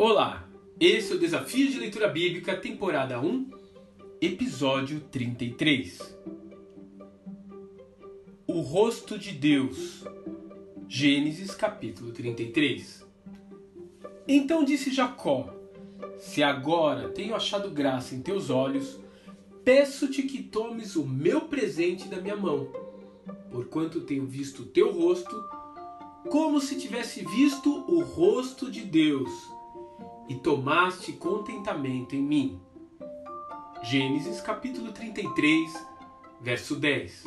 Olá, esse é o Desafio de Leitura Bíblica, temporada 1, episódio 33. O rosto de Deus. Gênesis capítulo 33. Então disse Jacó: Se agora tenho achado graça em teus olhos, peço-te que tomes o meu presente da minha mão, porquanto tenho visto o teu rosto, como se tivesse visto o rosto de Deus, e tomaste contentamento em mim. Gênesis capítulo 33, verso 10.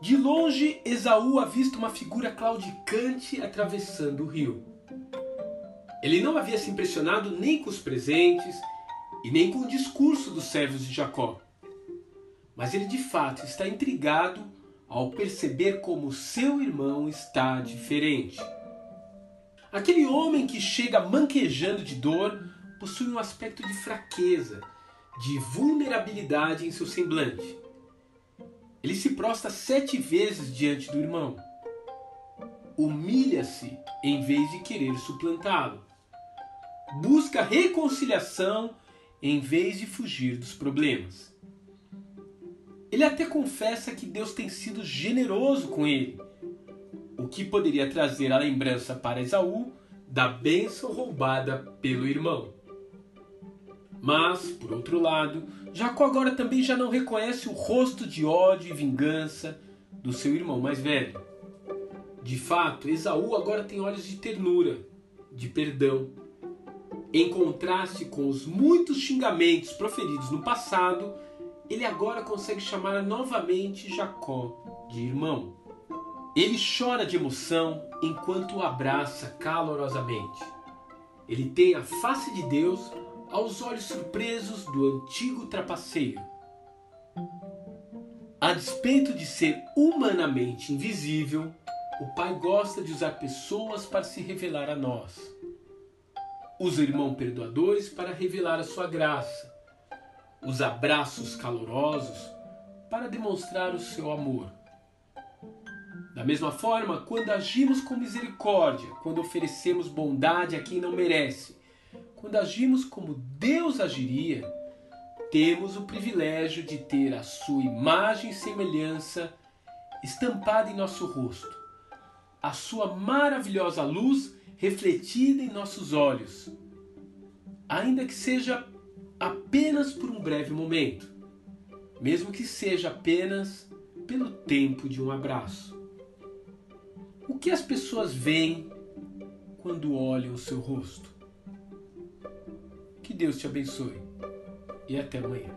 De longe, Esaú avista uma figura claudicante atravessando o rio. Ele não havia se impressionado nem com os presentes e nem com o discurso dos servos de Jacó. Mas ele de fato está intrigado ao perceber como seu irmão está diferente. Aquele homem que chega manquejando de dor possui um aspecto de fraqueza, de vulnerabilidade em seu semblante. Ele se prostra sete vezes diante do irmão. Humilha-se em vez de querer suplantá-lo. Busca reconciliação em vez de fugir dos problemas. Ele até confessa que Deus tem sido generoso com ele, que poderia trazer a lembrança para Esaú da bênção roubada pelo irmão. Mas, por outro lado, Jacó agora também já não reconhece o rosto de ódio e vingança do seu irmão mais velho. De fato, Esaú agora tem olhos de ternura, de perdão. Em contraste com os muitos xingamentos proferidos no passado, ele agora consegue chamar novamente Jacó de irmão. Ele chora de emoção enquanto o abraça calorosamente. Ele tem a face de Deus aos olhos surpresos do antigo trapaceiro. A despeito de ser humanamente invisível, o Pai gosta de usar pessoas para se revelar a nós. Usa irmãos perdoadores para revelar a sua graça. Os abraços calorosos para demonstrar o seu amor. Da mesma forma, quando agimos com misericórdia, quando oferecemos bondade a quem não merece, quando agimos como Deus agiria, temos o privilégio de ter a sua imagem e semelhança estampada em nosso rosto, a sua maravilhosa luz refletida em nossos olhos, ainda que seja apenas por um breve momento, mesmo que seja apenas pelo tempo de um abraço. O que as pessoas veem quando olham o seu rosto? Que Deus te abençoe e até amanhã.